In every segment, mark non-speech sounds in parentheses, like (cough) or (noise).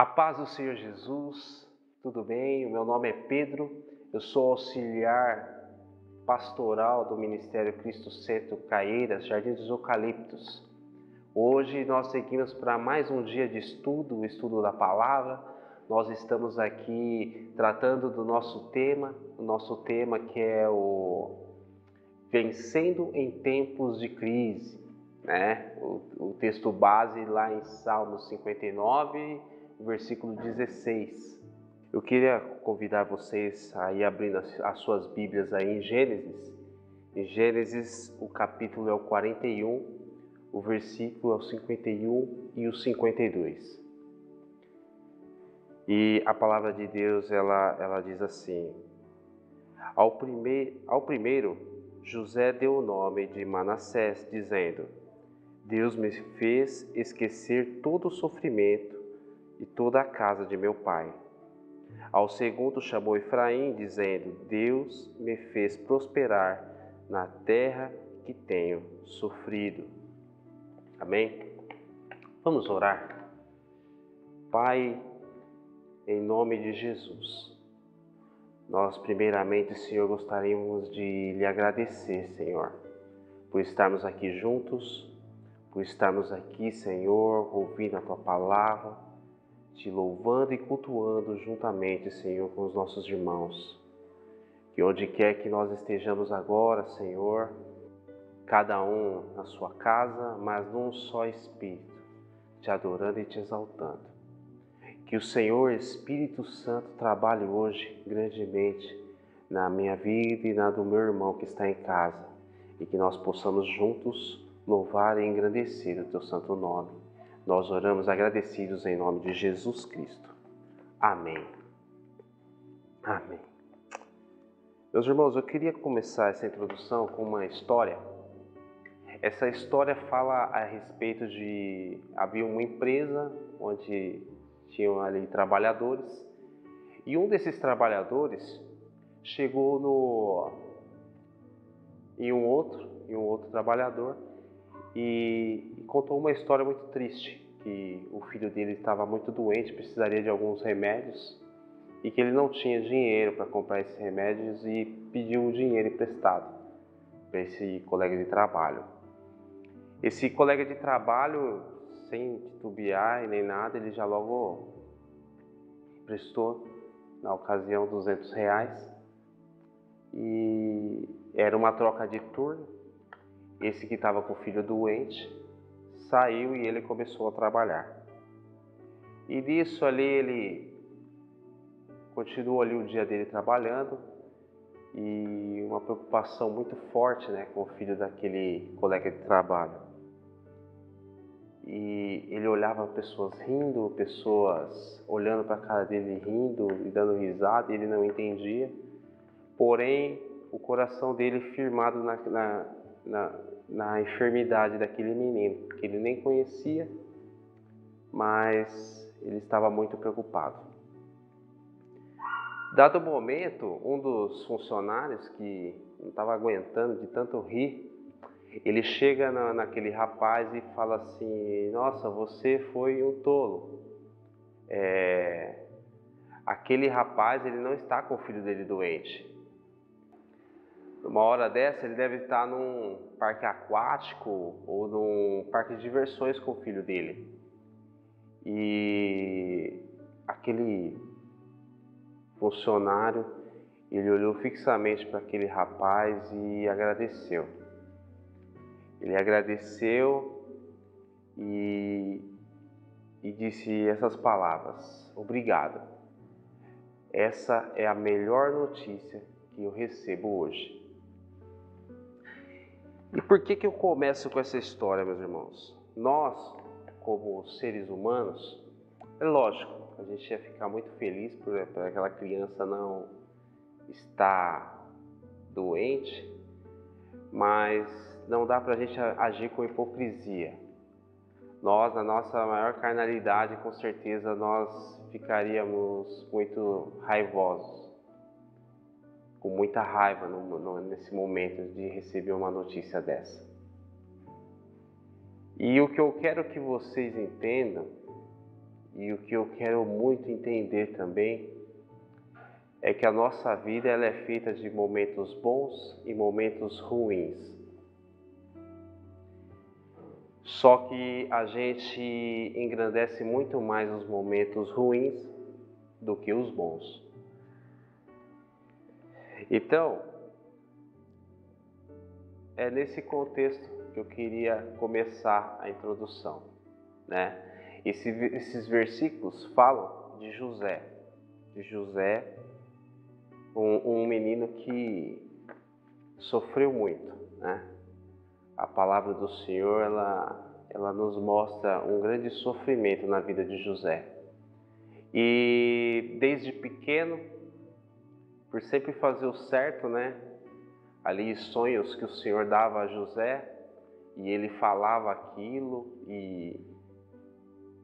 A paz do Senhor Jesus, tudo bem? O meu nome é Pedro, eu sou auxiliar pastoral do Ministério Cristo Centro Caeiras, Jardim dos Eucaliptos. Hoje nós seguimos para mais um dia de estudo, o estudo da palavra. Nós estamos aqui tratando do nosso tema, o nosso tema que é o Vencendo em Tempos de Crise, né? O, o texto base lá em Salmos 59, versículo 16. Eu queria convidar vocês a ir abrindo as suas Bíblias aí em Gênesis. Em Gênesis, o capítulo é o 41, o versículo é o 51 e o 52. E a palavra de Deus, ela, ela diz assim: ao, primeir, ao primeiro, José deu o nome de Manassés, dizendo: Deus me fez esquecer todo o sofrimento e toda a casa de meu pai. Ao segundo chamou Efraim, dizendo: Deus me fez prosperar na terra que tenho sofrido. Amém? Vamos orar. Pai, em nome de Jesus, nós, primeiramente, Senhor, gostaríamos de lhe agradecer, Senhor, por estarmos aqui juntos, por estarmos aqui, Senhor, ouvindo a tua palavra te louvando e cultuando juntamente, Senhor, com os nossos irmãos. Que onde quer que nós estejamos agora, Senhor, cada um na sua casa, mas num só espírito, te adorando e te exaltando. Que o Senhor Espírito Santo trabalhe hoje grandemente na minha vida e na do meu irmão que está em casa, e que nós possamos juntos louvar e engrandecer o teu santo nome nós oramos agradecidos em nome de Jesus Cristo. Amém. Amém. Meus irmãos, eu queria começar essa introdução com uma história. Essa história fala a respeito de havia uma empresa onde tinham ali trabalhadores e um desses trabalhadores chegou no em um outro, em um outro trabalhador e, e contou uma história muito triste, que o filho dele estava muito doente, precisaria de alguns remédios e que ele não tinha dinheiro para comprar esses remédios e pediu o dinheiro emprestado para esse colega de trabalho. Esse colega de trabalho, sem titubear nem nada, ele já logo emprestou, na ocasião, 200 reais. E era uma troca de turno. Esse que estava com o filho doente saiu e ele começou a trabalhar. E disso ali ele continuou ali o dia dele trabalhando e uma preocupação muito forte né, com o filho daquele colega de trabalho. E ele olhava pessoas rindo, pessoas olhando para a cara dele rindo e dando risada, e ele não entendia. Porém, o coração dele firmado na, na, na, na enfermidade daquele menino, que ele nem conhecia, mas ele estava muito preocupado. Dado o momento, um dos funcionários que não estava aguentando de tanto rir, ele chega na, naquele rapaz e fala assim: Nossa, você foi um tolo. É, aquele rapaz ele não está com o filho dele doente. Numa hora dessa, ele deve estar num parque aquático ou num parque de diversões com o filho dele. E aquele funcionário, ele olhou fixamente para aquele rapaz e agradeceu. Ele agradeceu e, e disse essas palavras: Obrigado. Essa é a melhor notícia que eu recebo hoje. E por que, que eu começo com essa história, meus irmãos? Nós, como seres humanos, é lógico, a gente ia ficar muito feliz por, por aquela criança não estar doente, mas não dá para a gente agir com hipocrisia. Nós, na nossa maior carnalidade, com certeza nós ficaríamos muito raivosos com muita raiva no, no, nesse momento de receber uma notícia dessa. E o que eu quero que vocês entendam e o que eu quero muito entender também é que a nossa vida ela é feita de momentos bons e momentos ruins. Só que a gente engrandece muito mais os momentos ruins do que os bons. Então, é nesse contexto que eu queria começar a introdução, né? Esse, esses versículos falam de José, de José, um, um menino que sofreu muito, né? A palavra do Senhor, ela, ela nos mostra um grande sofrimento na vida de José. E desde pequeno, por sempre fazer o certo, né? Ali sonhos que o Senhor dava a José, e ele falava aquilo e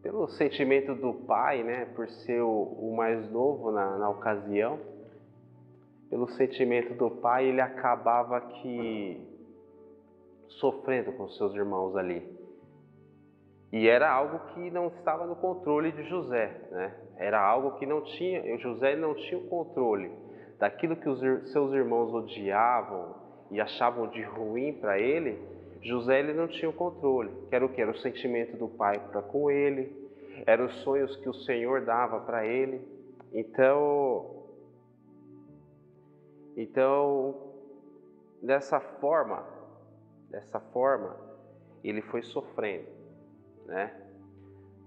pelo sentimento do pai, né, por ser o, o mais novo na, na, ocasião, pelo sentimento do pai, ele acabava que sofrendo com seus irmãos ali. E era algo que não estava no controle de José, né? Era algo que não tinha, José não tinha o controle daquilo que os seus irmãos odiavam e achavam de ruim para ele, José ele não tinha o controle, era o que? Era o sentimento do pai para com ele, eram os sonhos que o Senhor dava para ele. Então, então, dessa forma, dessa forma, ele foi sofrendo, né?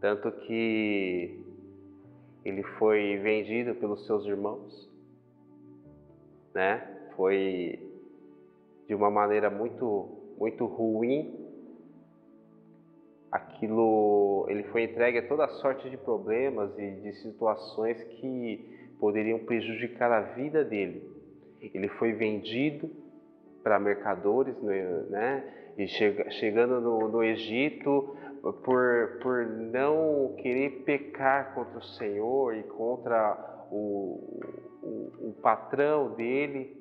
Tanto que ele foi vendido pelos seus irmãos, né? Foi de uma maneira muito muito ruim. Aquilo, ele foi entregue a toda sorte de problemas e de situações que poderiam prejudicar a vida dele. Ele foi vendido para mercadores, né? E chega, chegando no, no Egito, por, por não querer pecar contra o Senhor e contra o, o, o patrão dele,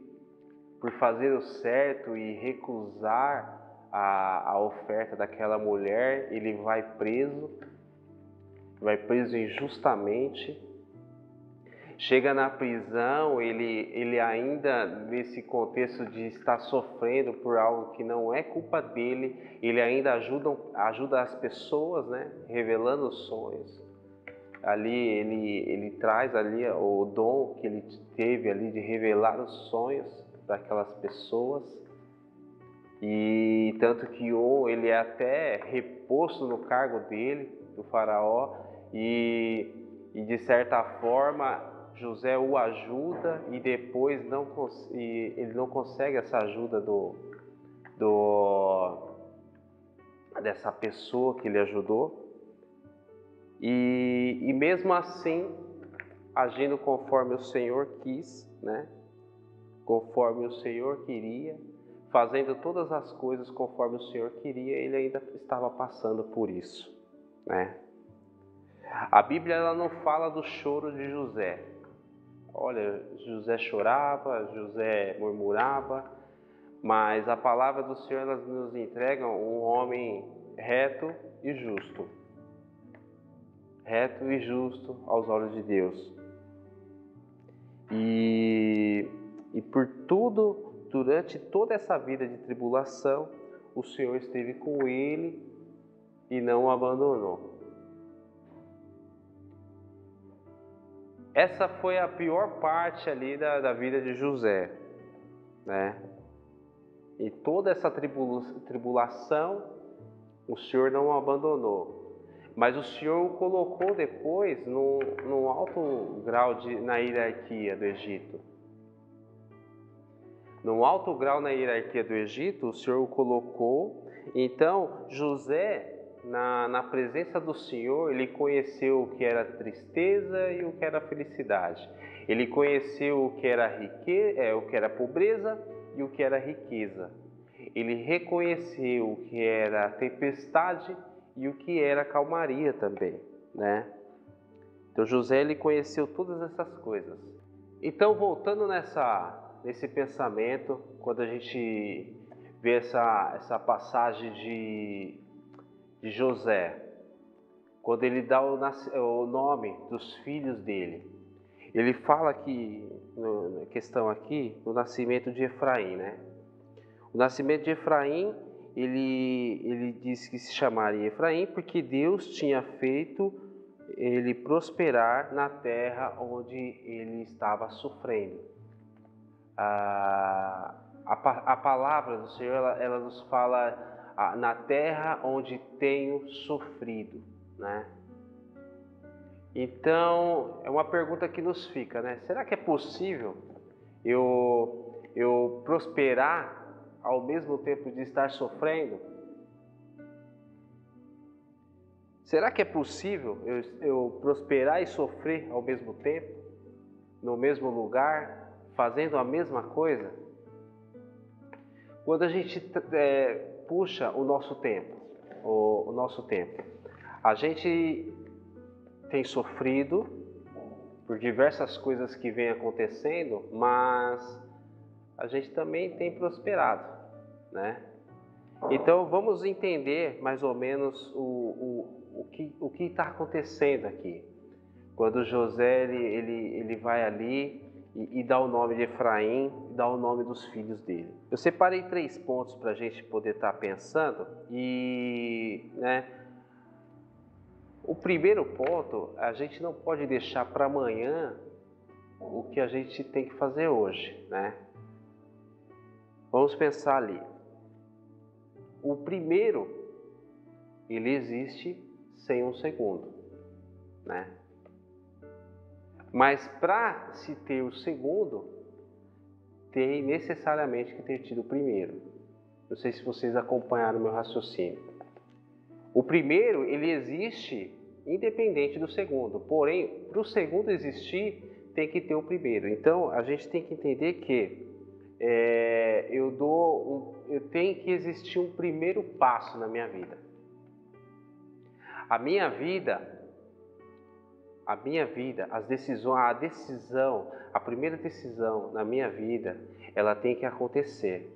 por fazer o certo e recusar a, a oferta daquela mulher, ele vai preso, vai preso injustamente. Chega na prisão, ele, ele ainda nesse contexto de estar sofrendo por algo que não é culpa dele, ele ainda ajuda, ajuda as pessoas, né? revelando os sonhos. Ali ele, ele traz ali o dom que ele teve ali de revelar os sonhos para aquelas pessoas. E tanto que ele é até reposto no cargo dele, do faraó, e, e de certa forma José o ajuda e depois não, e ele não consegue essa ajuda do, do dessa pessoa que ele ajudou. E, e mesmo assim, agindo conforme o Senhor quis, né? conforme o Senhor queria, fazendo todas as coisas conforme o Senhor queria, ele ainda estava passando por isso, né? A Bíblia ela não fala do choro de José. Olha, José chorava, José murmurava, mas a palavra do Senhor nos entrega um homem reto e justo. Reto e justo aos olhos de Deus. E e por tudo, durante toda essa vida de tribulação, o Senhor esteve com ele e não o abandonou. Essa foi a pior parte ali da, da vida de José, né? E toda essa tribulação, o Senhor não o abandonou. Mas o Senhor o colocou depois num, num alto grau de, na hierarquia do Egito. Num alto grau na hierarquia do Egito, o Senhor o colocou. Então, José, na, na presença do Senhor, ele conheceu o que era tristeza e o que era felicidade. Ele conheceu o que era riqueza, é, o que era pobreza e o que era riqueza. Ele reconheceu o que era tempestade e o que era calmaria também, né? Então José ele conheceu todas essas coisas. Então voltando nessa nesse pensamento quando a gente vê essa, essa passagem de, de José. quando ele dá o, o nome dos filhos dele. Ele fala que, na questão aqui, o nascimento de Efraim, né? O nascimento de Efraim, ele, ele diz que se chamaria Efraim porque Deus tinha feito ele prosperar na terra onde ele estava sofrendo. A, a, a palavra do Senhor, ela, ela nos fala na terra onde tenho sofrido, né? Então, é uma pergunta que nos fica, né? Será que é possível eu, eu prosperar ao mesmo tempo de estar sofrendo? Será que é possível eu, eu prosperar e sofrer ao mesmo tempo, no mesmo lugar, fazendo a mesma coisa? Quando a gente é, puxa o nosso tempo, o, o nosso tempo, a gente tem sofrido por diversas coisas que vêm acontecendo, mas a gente também tem prosperado, né? Então vamos entender mais ou menos o, o, o que o está acontecendo aqui. Quando José ele, ele, ele vai ali e, e, dá o nome de Efraim, dá o nome dos filhos dele. Eu separei três pontos para a gente poder estar tá pensando e, né? O primeiro ponto, a gente não pode deixar para amanhã o que a gente tem que fazer hoje, né? Vamos pensar ali. O primeiro, ele existe sem um segundo, né? Mas para se ter o segundo, tem necessariamente que ter tido o primeiro. Não sei se vocês acompanharam o meu raciocínio. O primeiro, ele existe independente do segundo. Porém, para o segundo existir, tem que ter o primeiro. Então, a gente tem que entender que é, eu dou, um, eu tenho que existir um primeiro passo na minha vida. A minha vida, a minha vida, as decisões, a decisão, a primeira decisão na minha vida, ela tem que acontecer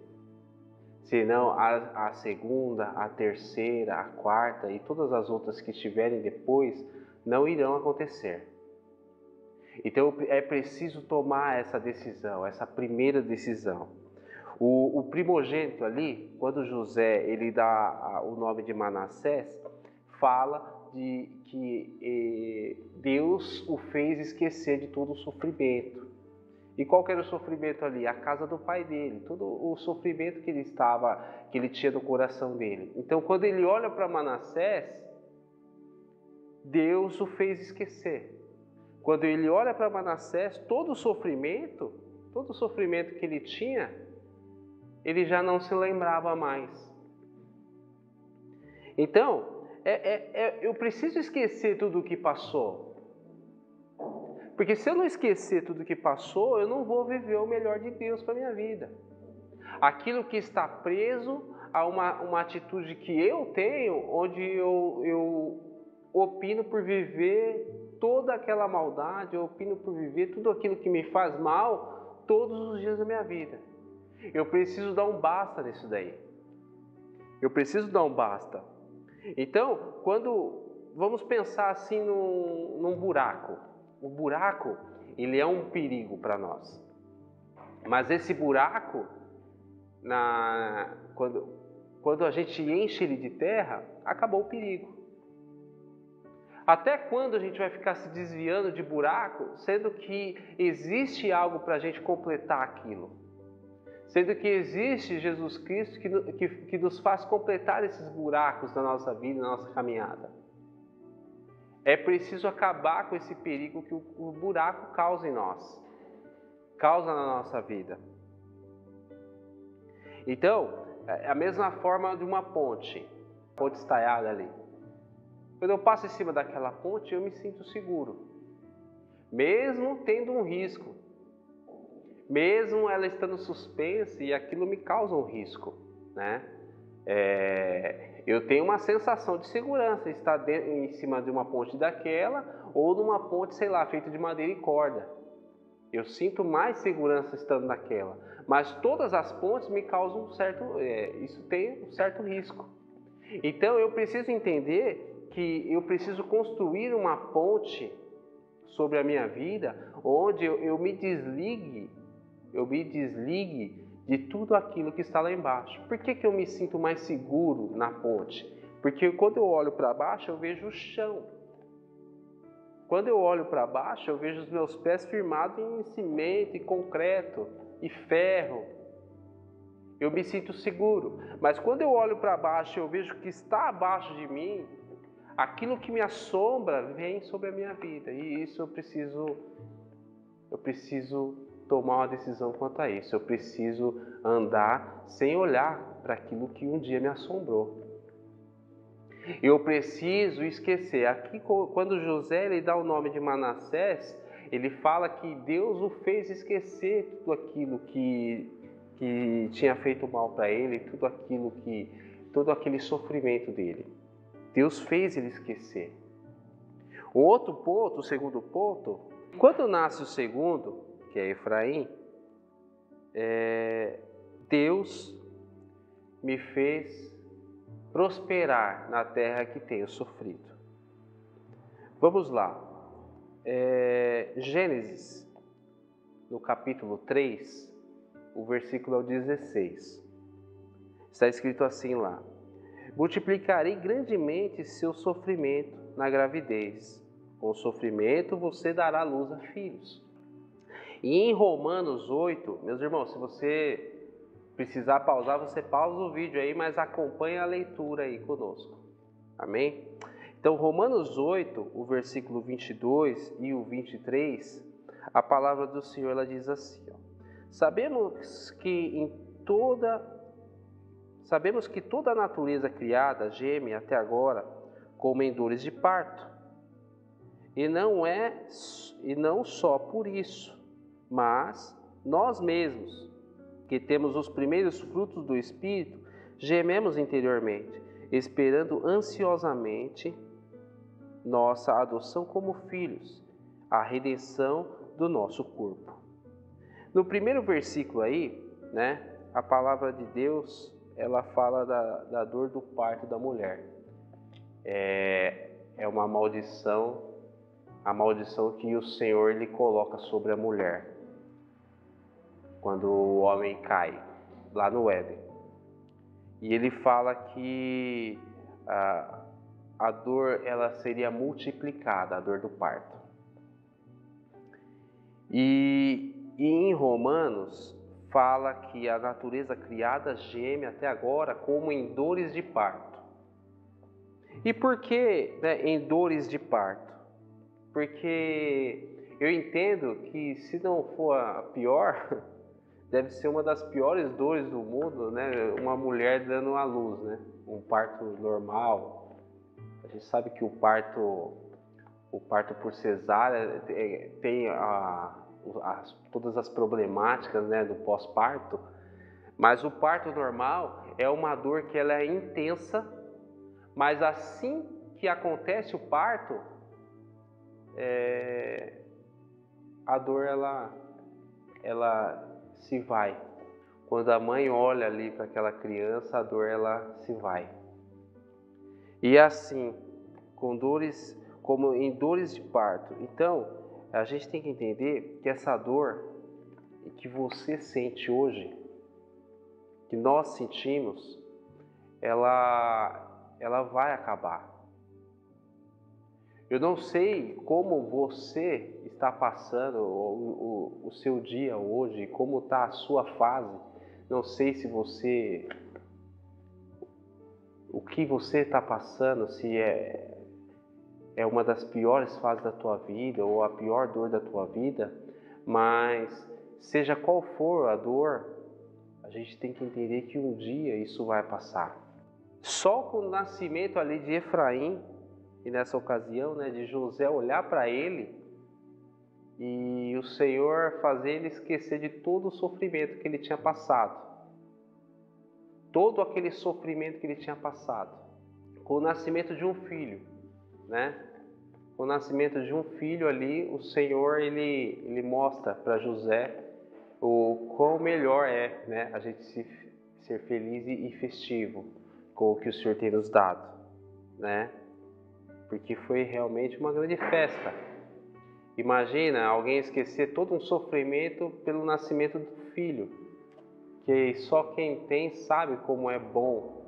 senão a, a segunda, a terceira, a quarta e todas as outras que estiverem depois não irão acontecer. Então é preciso tomar essa decisão, essa primeira decisão. O, o primogênito ali, quando José ele dá o nome de Manassés, fala de que eh, Deus o fez esquecer de todo o sofrimento. E qual era o sofrimento ali? A casa do pai dele, todo o sofrimento que ele estava, que ele tinha no coração dele. Então, quando ele olha para Manassés, Deus o fez esquecer. Quando ele olha para Manassés, todo o sofrimento, todo o sofrimento que ele tinha, ele já não se lembrava mais. Então, é, é, é, eu preciso esquecer tudo o que passou. Porque se eu não esquecer tudo que passou, eu não vou viver o melhor de Deus para minha vida. Aquilo que está preso a uma, uma atitude que eu tenho, onde eu, eu opino por viver toda aquela maldade, eu opino por viver tudo aquilo que me faz mal todos os dias da minha vida. Eu preciso dar um basta nisso daí. Eu preciso dar um basta. Então, quando vamos pensar assim num, num buraco, o buraco, ele é um perigo para nós. Mas esse buraco, na, quando, quando a gente enche ele de terra, acabou o perigo. Até quando a gente vai ficar se desviando de buraco, sendo que existe algo para a gente completar aquilo? Sendo que existe Jesus Cristo que, que, que nos faz completar esses buracos na nossa vida, na nossa caminhada. É preciso acabar com esse perigo que o, buraco causa em nós, causa na nossa vida. Então, é a mesma forma de uma ponte, ponte estaiada ali. Quando eu passo em cima daquela ponte, eu me sinto seguro, mesmo tendo um risco, mesmo ela estando suspensa e aquilo me causa um risco, né? É, eu tenho uma sensação de segurança estar dentro, em cima de uma ponte daquela ou numa ponte, sei lá, feita de madeira e corda. Eu sinto mais segurança estando naquela. Mas todas as pontes me causam um certo, é, isso tem um certo risco. Então eu preciso entender que eu preciso construir uma ponte sobre a minha vida, onde eu, eu me desligue, eu me desligue de tudo aquilo que está lá embaixo. Por que, que eu me sinto mais seguro na ponte? Porque quando eu olho para baixo, eu vejo o chão. Quando eu olho para baixo, eu vejo os meus pés firmados em cimento, e concreto e ferro. Eu me sinto seguro. Mas quando eu olho para baixo, eu vejo que está abaixo de mim, aquilo que me assombra vem sobre a minha vida. E isso eu preciso eu preciso tomar uma decisão quanto a isso. Eu preciso andar sem olhar para aquilo que um dia me assombrou. Eu preciso esquecer. Aqui, quando José ele dá o nome de Manassés, ele fala que Deus o fez esquecer tudo aquilo que, que tinha feito mal para ele, tudo aquilo que, todo aquele sofrimento dele. Deus fez ele esquecer. O outro ponto, o segundo ponto, quando nasce o segundo, que é Efraim, é, Deus me fez prosperar na terra que tenho sofrido. Vamos lá. É, Gênesis, no capítulo 3, o versículo 16. Está escrito assim lá: Multiplicarei grandemente seu sofrimento na gravidez. Com sofrimento você dará luz a filhos. E em Romanos 8, meus irmãos, se você precisar pausar, você pausa o vídeo aí, mas acompanhe a leitura aí conosco. Amém? Então, Romanos 8, o versículo 22 e o 23, a palavra do Senhor ela diz assim: ó, Sabemos que em toda sabemos que toda a natureza criada geme até agora como em dores de parto. E não é e não só por isso, mas nós mesmos que temos os primeiros frutos do Espírito, gememos interiormente, esperando ansiosamente nossa adoção como filhos, a redenção do nosso corpo. No primeiro versículo aí, né, a palavra de Deus, ela fala da, da dor do parto da mulher. É, é uma maldição, a maldição que o Senhor lhe coloca sobre a mulher quando o homem cai lá no Éden. E ele fala que a, a dor ela seria multiplicada, a dor do parto. E, e em Romanos fala que a natureza criada geme até agora como em dores de parto. E por que né, em dores de parto? Porque eu entendo que se não for a pior, (laughs) deve ser uma das piores dores do mundo, né? Uma mulher dando a luz, né? Um parto normal. A gente sabe que o parto, o parto por cesárea é, tem a, a, todas as problemáticas, né? Do pós-parto. Mas o parto normal é uma dor que ela é intensa, mas assim que acontece o parto, é, a dor ela, ela se vai. Quando a mãe olha ali para aquela criança, a dor ela se vai. E assim, com dores, como em dores de parto. Então, a gente tem que entender que essa dor que você sente hoje, que nós sentimos, ela, ela vai acabar. Eu não sei como você está passando o, o, o seu dia hoje, como está a sua fase. Não sei se você. O que você está passando, se é, é uma das piores fases da tua vida ou a pior dor da tua vida, mas seja qual for a dor, a gente tem que entender que um dia isso vai passar. Só com o nascimento ali de Efraim, e nessa ocasião, né, de José olhar para ele e o Senhor fazer ele esquecer de todo o sofrimento que ele tinha passado. Todo aquele sofrimento que ele tinha passado. Com o nascimento de um filho, né? O nascimento de um filho ali, o Senhor ele, ele mostra para José o quão melhor é, né, a gente se, ser feliz e festivo com o que o Senhor tem nos dado, né? porque foi realmente uma grande festa. Imagina alguém esquecer todo um sofrimento pelo nascimento do filho, que só quem tem sabe como é bom,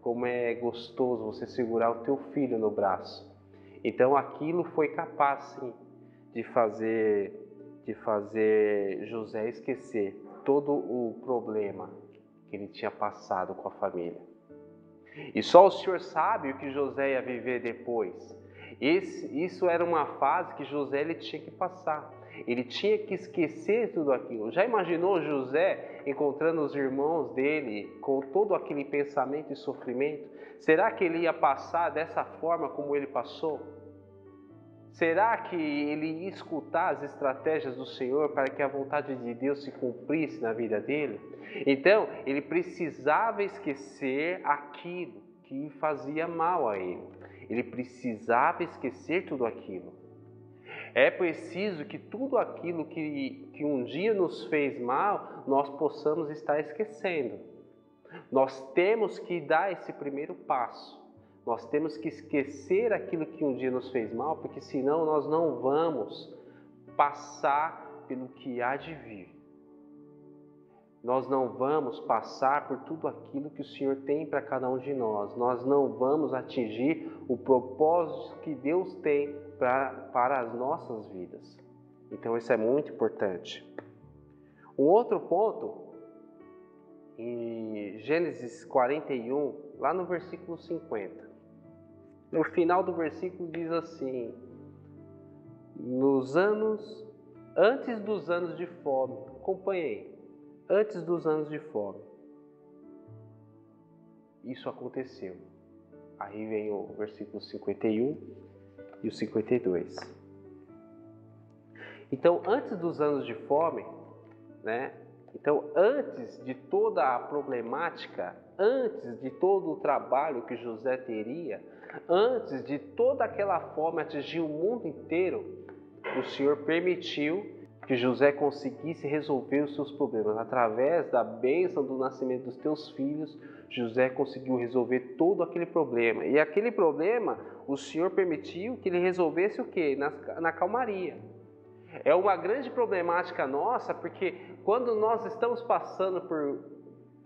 como é gostoso você segurar o teu filho no braço. Então aquilo foi capaz sim de fazer de fazer José esquecer todo o problema que ele tinha passado com a família. E só o Senhor sabe o que José ia viver depois. Esse, isso era uma fase que José ele tinha que passar. Ele tinha que esquecer tudo aquilo. Já imaginou José encontrando os irmãos dele com todo aquele pensamento e sofrimento? Será que ele ia passar dessa forma como ele passou? Será que ele ia escutar as estratégias do Senhor para que a vontade de Deus se cumprisse na vida dele? Então, ele precisava esquecer aquilo que fazia mal a ele. Ele precisava esquecer tudo aquilo. É preciso que tudo aquilo que, que um dia nos fez mal, nós possamos estar esquecendo. Nós temos que dar esse primeiro passo. Nós temos que esquecer aquilo que um dia nos fez mal, porque senão nós não vamos passar pelo que há de vir. Nós não vamos passar por tudo aquilo que o Senhor tem para cada um de nós. Nós não vamos atingir o propósito que Deus tem pra, para as nossas vidas. Então, isso é muito importante. Um outro ponto, em Gênesis 41, lá no versículo 50. No final do versículo diz assim: Nos anos, antes dos anos de fome, acompanhei, antes dos anos de fome, isso aconteceu. Aí vem o versículo 51 e o 52. Então, antes dos anos de fome, né? Então, antes de toda a problemática, antes de todo o trabalho que José teria, antes de toda aquela fome atingir o mundo inteiro, o Senhor permitiu que José conseguisse resolver os seus problemas. Através da bênção do nascimento dos teus filhos, José conseguiu resolver todo aquele problema. E aquele problema, o Senhor permitiu que ele resolvesse o quê? Na, na calmaria. É uma grande problemática nossa, porque quando nós estamos passando por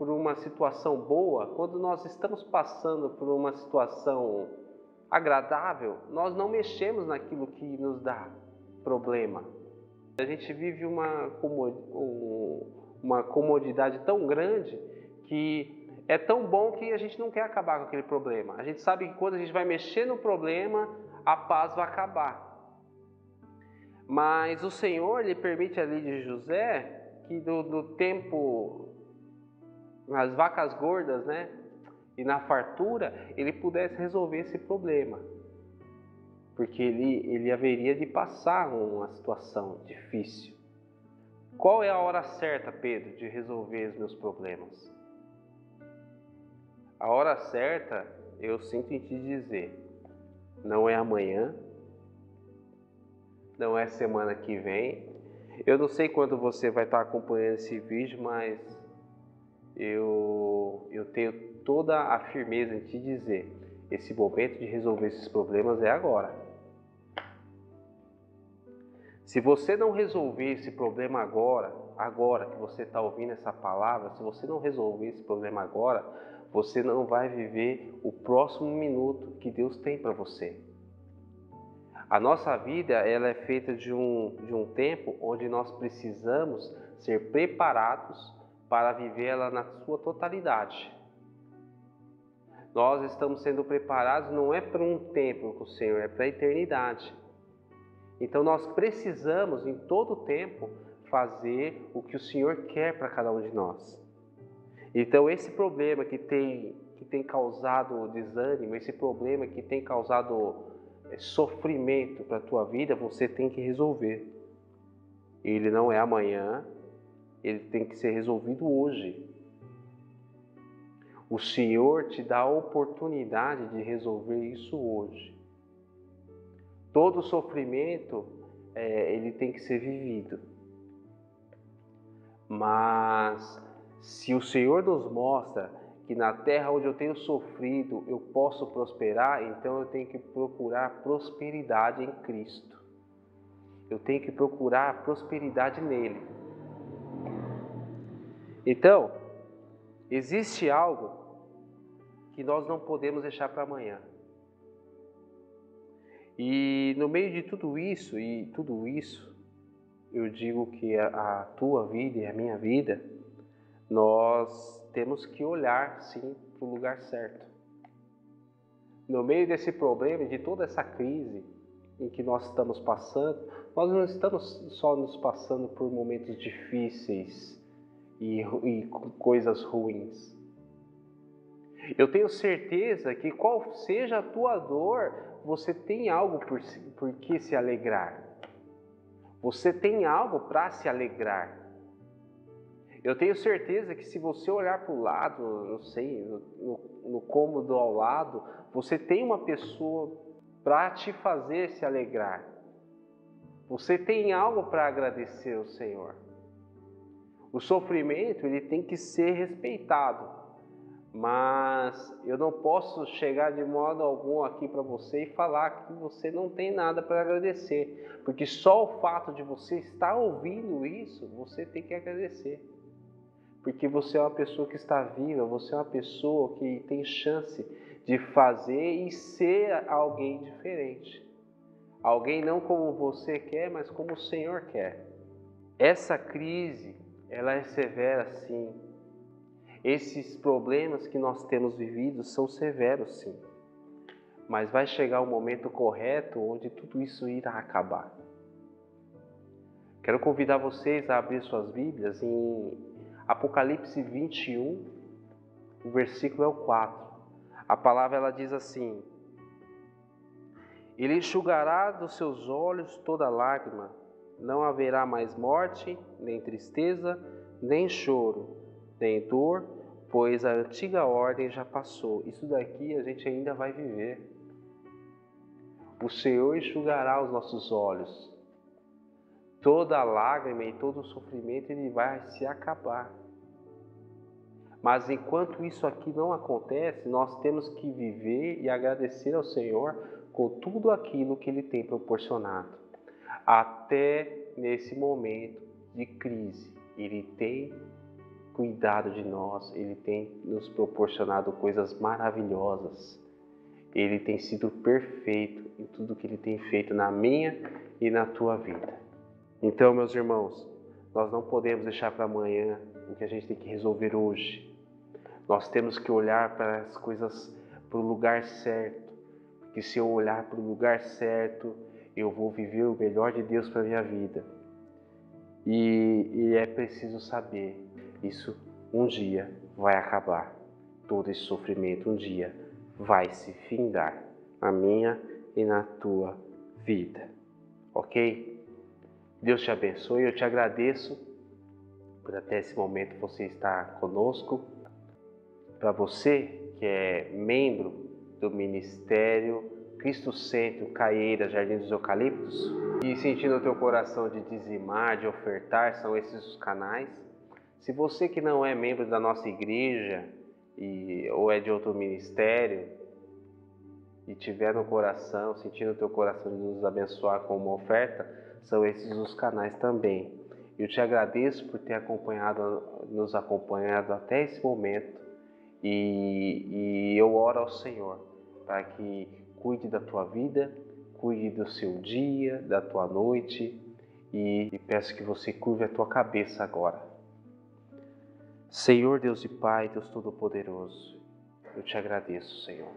por uma situação boa, quando nós estamos passando por uma situação agradável, nós não mexemos naquilo que nos dá problema. A gente vive uma, uma comodidade tão grande que é tão bom que a gente não quer acabar com aquele problema. A gente sabe que quando a gente vai mexer no problema, a paz vai acabar. Mas o Senhor lhe permite ali de José que do, do tempo nas vacas gordas, né? E na fartura, ele pudesse resolver esse problema. Porque ele, ele haveria de passar uma situação difícil. Qual é a hora certa, Pedro, de resolver os meus problemas? A hora certa, eu sinto em te dizer, não é amanhã, não é semana que vem. Eu não sei quando você vai estar acompanhando esse vídeo, mas eu, eu tenho toda a firmeza em te dizer: esse momento de resolver esses problemas é agora. Se você não resolver esse problema agora, agora que você está ouvindo essa palavra, se você não resolver esse problema agora, você não vai viver o próximo minuto que Deus tem para você. A nossa vida ela é feita de um, de um tempo onde nós precisamos ser preparados para vivê-la na sua totalidade. Nós estamos sendo preparados não é para um tempo com o Senhor, é para a eternidade. Então nós precisamos em todo tempo fazer o que o Senhor quer para cada um de nós. Então esse problema que tem que tem causado desânimo, esse problema que tem causado eh, sofrimento para a tua vida, você tem que resolver. Ele não é amanhã, ele tem que ser resolvido hoje. O Senhor te dá a oportunidade de resolver isso hoje. Todo sofrimento é, ele tem que ser vivido. Mas se o Senhor nos mostra que na terra onde eu tenho sofrido eu posso prosperar, então eu tenho que procurar prosperidade em Cristo. Eu tenho que procurar prosperidade nele. Então, existe algo que nós não podemos deixar para amanhã. E no meio de tudo isso, e tudo isso, eu digo que a, a tua vida e a minha vida, nós temos que olhar sim para o lugar certo. No meio desse problema, de toda essa crise em que nós estamos passando, nós não estamos só nos passando por momentos difíceis e, e coisas ruins. Eu tenho certeza que qual seja a tua dor, você tem algo por, por que se alegrar. Você tem algo para se alegrar. Eu tenho certeza que se você olhar para o lado, não sei, no, no cômodo ao lado, você tem uma pessoa para te fazer se alegrar. Você tem algo para agradecer ao Senhor. O sofrimento ele tem que ser respeitado, mas eu não posso chegar de modo algum aqui para você e falar que você não tem nada para agradecer, porque só o fato de você estar ouvindo isso, você tem que agradecer porque você é uma pessoa que está viva, você é uma pessoa que tem chance de fazer e ser alguém diferente. Alguém não como você quer, mas como o Senhor quer. Essa crise, ela é severa sim. Esses problemas que nós temos vivido são severos sim. Mas vai chegar o momento correto onde tudo isso irá acabar. Quero convidar vocês a abrir suas Bíblias em Apocalipse 21, o versículo é o 4. A palavra ela diz assim: Ele enxugará dos seus olhos toda lágrima, não haverá mais morte, nem tristeza, nem choro, dor, pois a antiga ordem já passou. Isso daqui a gente ainda vai viver. O Senhor enxugará os nossos olhos. Toda lágrima e todo sofrimento ele vai se acabar. Mas enquanto isso aqui não acontece, nós temos que viver e agradecer ao Senhor com tudo aquilo que Ele tem proporcionado. Até nesse momento de crise, Ele tem cuidado de nós, Ele tem nos proporcionado coisas maravilhosas. Ele tem sido perfeito em tudo que Ele tem feito na minha e na tua vida. Então, meus irmãos, nós não podemos deixar para amanhã o que a gente tem que resolver hoje. Nós temos que olhar para as coisas para o lugar certo, porque se eu olhar para o lugar certo, eu vou viver o melhor de Deus para minha vida. E, e é preciso saber, isso um dia vai acabar. Todo esse sofrimento um dia vai se findar na minha e na tua vida. Ok? Deus te abençoe, eu te agradeço por até esse momento você estar conosco para você que é membro do Ministério Cristo Centro Caieira Jardim dos Eucaliptos e sentindo o teu coração de dizimar, de ofertar, são esses os canais. Se você que não é membro da nossa igreja e, ou é de outro ministério e tiver no coração, sentindo o teu coração de nos abençoar com uma oferta, são esses os canais também. Eu te agradeço por ter acompanhado, nos acompanhado até esse momento e, e eu oro ao Senhor para que cuide da tua vida, cuide do seu dia, da tua noite e, e peço que você curve a tua cabeça agora. Senhor Deus e Pai, Deus Todo-Poderoso, eu te agradeço, Senhor.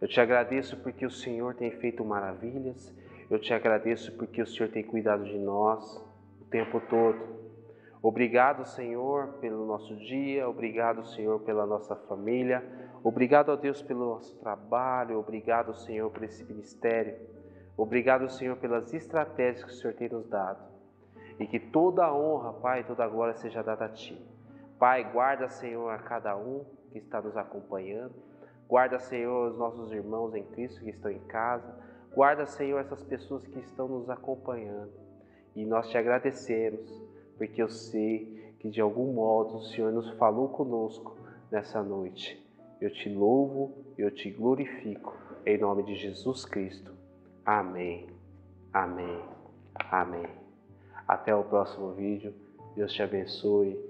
Eu te agradeço porque o Senhor tem feito maravilhas, eu te agradeço porque o Senhor tem cuidado de nós o tempo todo. Obrigado, Senhor, pelo nosso dia, obrigado, Senhor, pela nossa família, obrigado a Deus pelo nosso trabalho, obrigado, Senhor, por esse ministério, obrigado, Senhor, pelas estratégias que o Senhor tem nos dado e que toda a honra, Pai, toda a glória seja dada a Ti. Pai, guarda, Senhor, a cada um que está nos acompanhando, guarda, Senhor, os nossos irmãos em Cristo que estão em casa, guarda, Senhor, essas pessoas que estão nos acompanhando e nós te agradecemos porque eu sei que de algum modo o Senhor nos falou conosco nessa noite. Eu te louvo, eu te glorifico, em nome de Jesus Cristo. Amém, amém, amém. Até o próximo vídeo. Deus te abençoe,